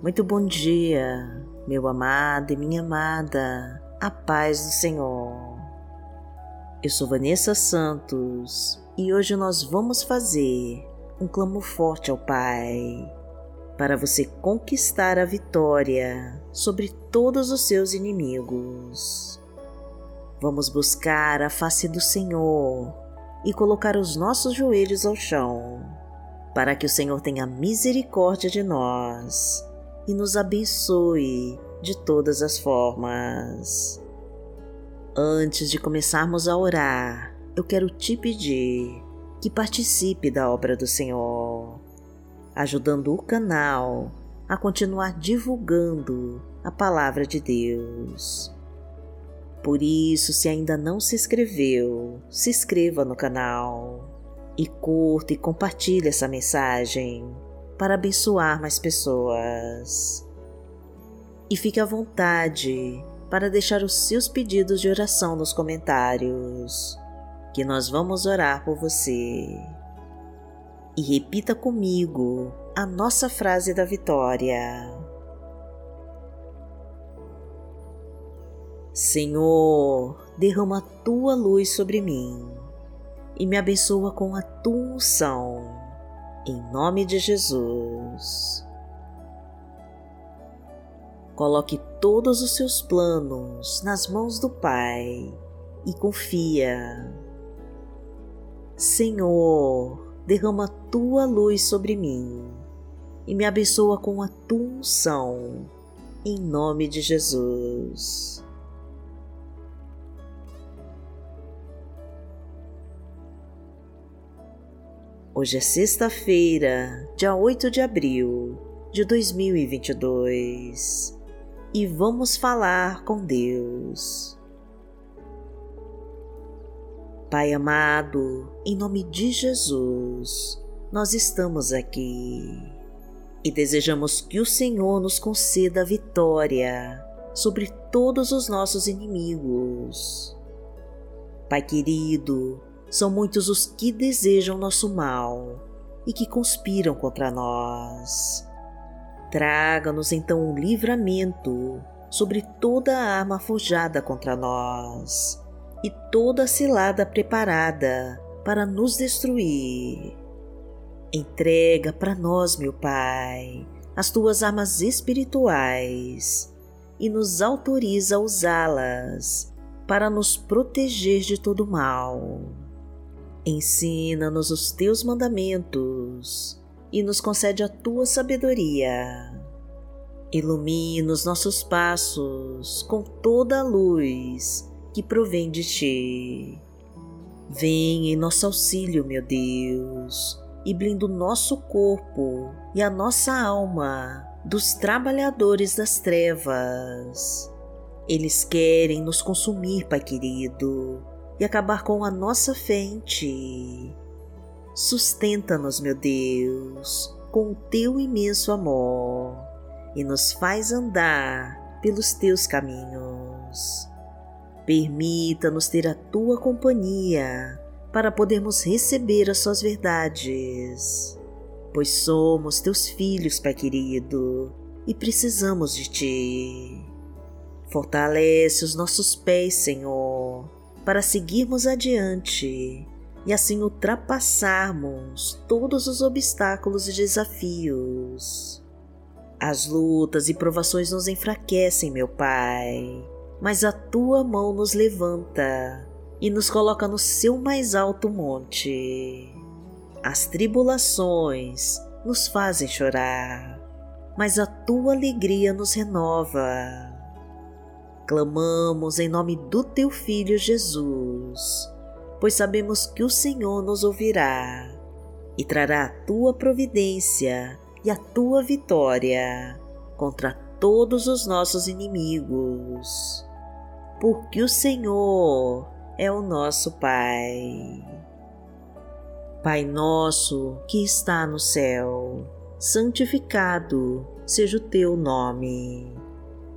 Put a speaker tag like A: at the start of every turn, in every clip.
A: Muito bom dia, meu amado e minha amada, a paz do Senhor. Eu sou Vanessa Santos e hoje nós vamos fazer um clamor forte ao Pai para você conquistar a vitória sobre todos os seus inimigos. Vamos buscar a face do Senhor e colocar os nossos joelhos ao chão, para que o Senhor tenha misericórdia de nós e nos abençoe de todas as formas. Antes de começarmos a orar, eu quero te pedir que participe da obra do Senhor, ajudando o canal a continuar divulgando a palavra de Deus. Por isso, se ainda não se inscreveu, se inscreva no canal e curta e compartilhe essa mensagem para abençoar mais pessoas. E fique à vontade para deixar os seus pedidos de oração nos comentários, que nós vamos orar por você. E repita comigo a nossa frase da vitória. Senhor, derrama a tua luz sobre mim e me abençoa com a tua unção em nome de Jesus. Coloque todos os seus planos nas mãos do Pai e confia. Senhor, derrama tua luz sobre mim e me abençoa com a tua unção, em nome de Jesus. Hoje é sexta-feira, dia 8 de abril de 2022 e vamos falar com Deus. Pai amado, em nome de Jesus, nós estamos aqui e desejamos que o Senhor nos conceda a vitória sobre todos os nossos inimigos. Pai querido, são muitos os que desejam nosso mal e que conspiram contra nós. Traga-nos então um livramento sobre toda a arma forjada contra nós e toda a cilada preparada para nos destruir. Entrega para nós, meu Pai, as tuas armas espirituais e nos autoriza a usá-las para nos proteger de todo mal. Ensina-nos os teus mandamentos e nos concede a tua sabedoria. Ilumina os nossos passos com toda a luz que provém de ti. Vem em nosso auxílio, meu Deus, e blinda o nosso corpo e a nossa alma dos trabalhadores das trevas. Eles querem nos consumir, Pai querido, e acabar com a nossa fé em Ti. Sustenta-nos, meu Deus, com o Teu imenso amor e nos faz andar pelos Teus caminhos. Permita-nos ter a Tua companhia para podermos receber as Suas verdades, pois somos Teus filhos, Pai querido, e precisamos de Ti. Fortalece os nossos pés, Senhor, para seguirmos adiante e assim ultrapassarmos todos os obstáculos e desafios. As lutas e provações nos enfraquecem, meu Pai, mas a tua mão nos levanta e nos coloca no seu mais alto monte. As tribulações nos fazem chorar, mas a tua alegria nos renova clamamos em nome do teu Filho Jesus, pois sabemos que o Senhor nos ouvirá e trará a tua providência e a tua vitória contra todos os nossos inimigos, porque o Senhor é o nosso Pai. Pai nosso que está no céu, santificado seja o teu nome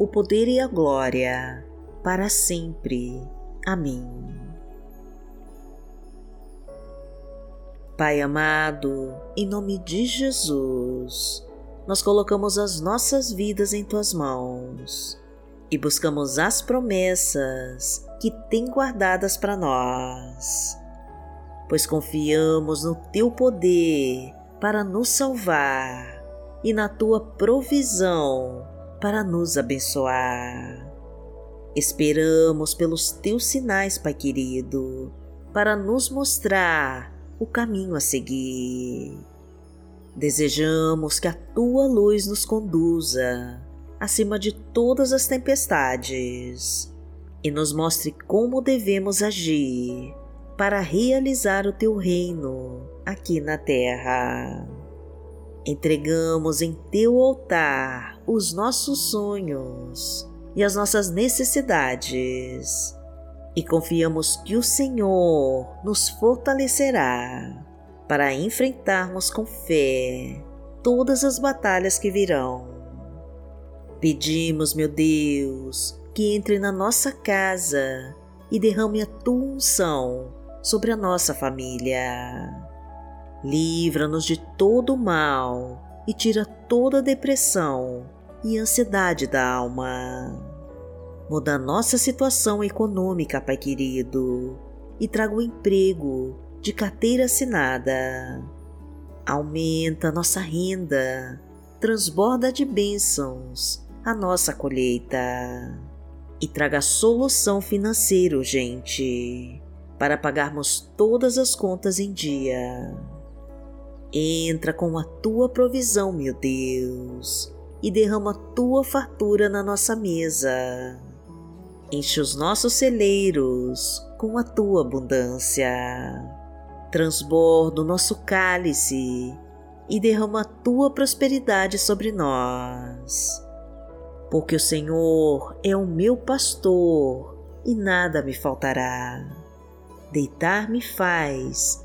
A: o poder e a glória, para sempre. Amém. Pai amado, em nome de Jesus, nós colocamos as nossas vidas em tuas mãos e buscamos as promessas que tem guardadas para nós, pois confiamos no teu poder para nos salvar e na tua provisão para nos abençoar. Esperamos pelos teus sinais, Pai querido, para nos mostrar o caminho a seguir. Desejamos que a tua luz nos conduza acima de todas as tempestades e nos mostre como devemos agir para realizar o teu reino aqui na terra. Entregamos em teu altar os nossos sonhos e as nossas necessidades e confiamos que o Senhor nos fortalecerá para enfrentarmos com fé todas as batalhas que virão. Pedimos, meu Deus, que entre na nossa casa e derrame a tua unção sobre a nossa família. Livra-nos de todo o mal e tira toda a depressão e ansiedade da alma. Muda a nossa situação econômica, Pai querido, e traga o emprego de carteira assinada. Aumenta nossa renda, transborda de bênçãos a nossa colheita e traga solução financeira urgente para pagarmos todas as contas em dia. Entra com a tua provisão, meu Deus, e derrama a tua fartura na nossa mesa. Enche os nossos celeiros com a tua abundância transborda o nosso cálice e derrama a tua prosperidade sobre nós. Porque o Senhor é o meu pastor e nada me faltará. Deitar-me faz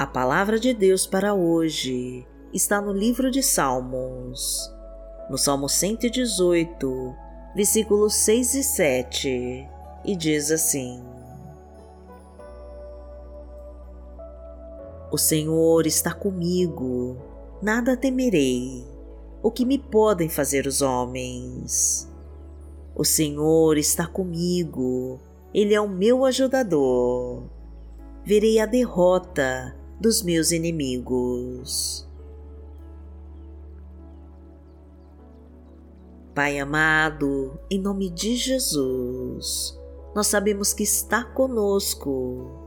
A: A palavra de Deus para hoje está no livro de Salmos, no Salmo 118, versículos 6 e 7, e diz assim: O Senhor está comigo, nada temerei. O que me podem fazer os homens? O Senhor está comigo, Ele é o meu ajudador. Verei a derrota dos meus inimigos. Pai amado, em nome de Jesus, nós sabemos que está conosco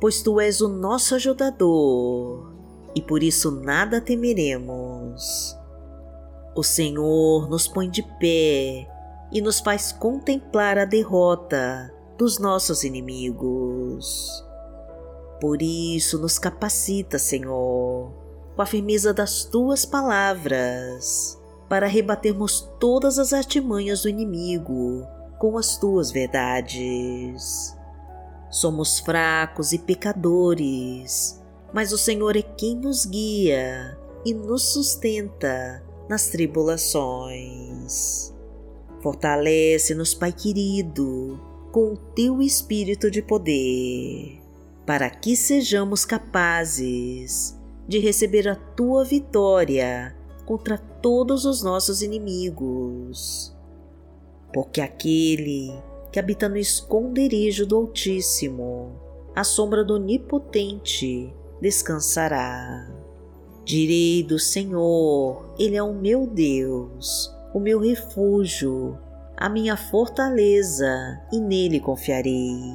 A: pois tu és o nosso ajudador e por isso nada temeremos. O Senhor nos põe de pé e nos faz contemplar a derrota dos nossos inimigos. Por isso nos capacita, Senhor, com a firmeza das tuas palavras, para rebatermos todas as artimanhas do inimigo com as tuas verdades. Somos fracos e pecadores, mas o Senhor é quem nos guia e nos sustenta nas tribulações. Fortalece-nos, Pai querido, com o teu espírito de poder, para que sejamos capazes de receber a tua vitória contra todos os nossos inimigos. Porque aquele que habita no esconderijo do Altíssimo, à sombra do Onipotente, descansará. Direi do Senhor, Ele é o meu Deus, o meu refúgio, a minha fortaleza, e nele confiarei.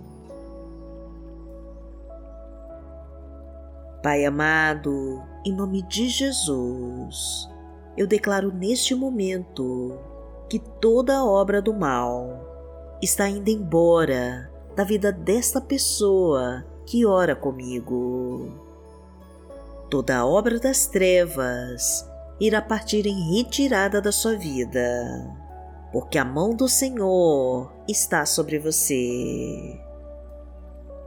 A: Pai amado, em nome de Jesus, eu declaro neste momento que toda obra do mal está indo embora da vida desta pessoa que ora comigo. Toda obra das trevas irá partir em retirada da sua vida, porque a mão do Senhor está sobre você.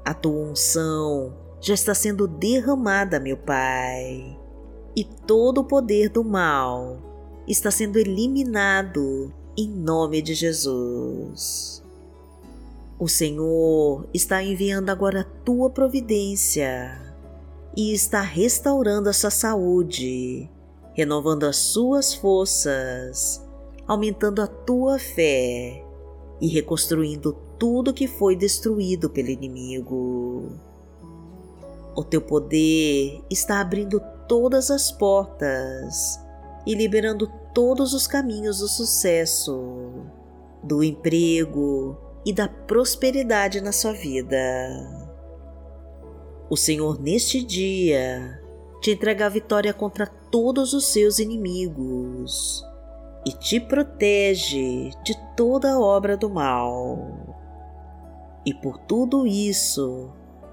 A: A tua unção já está sendo derramada, meu Pai, e todo o poder do mal está sendo eliminado em nome de Jesus. O Senhor está enviando agora a tua providência e está restaurando a sua saúde, renovando as suas forças, aumentando a tua fé e reconstruindo tudo que foi destruído pelo inimigo. O teu poder está abrindo todas as portas e liberando todos os caminhos do sucesso, do emprego, e da prosperidade na sua vida. O Senhor, neste dia, te entrega a vitória contra todos os seus inimigos e te protege de toda obra do mal. E por tudo isso,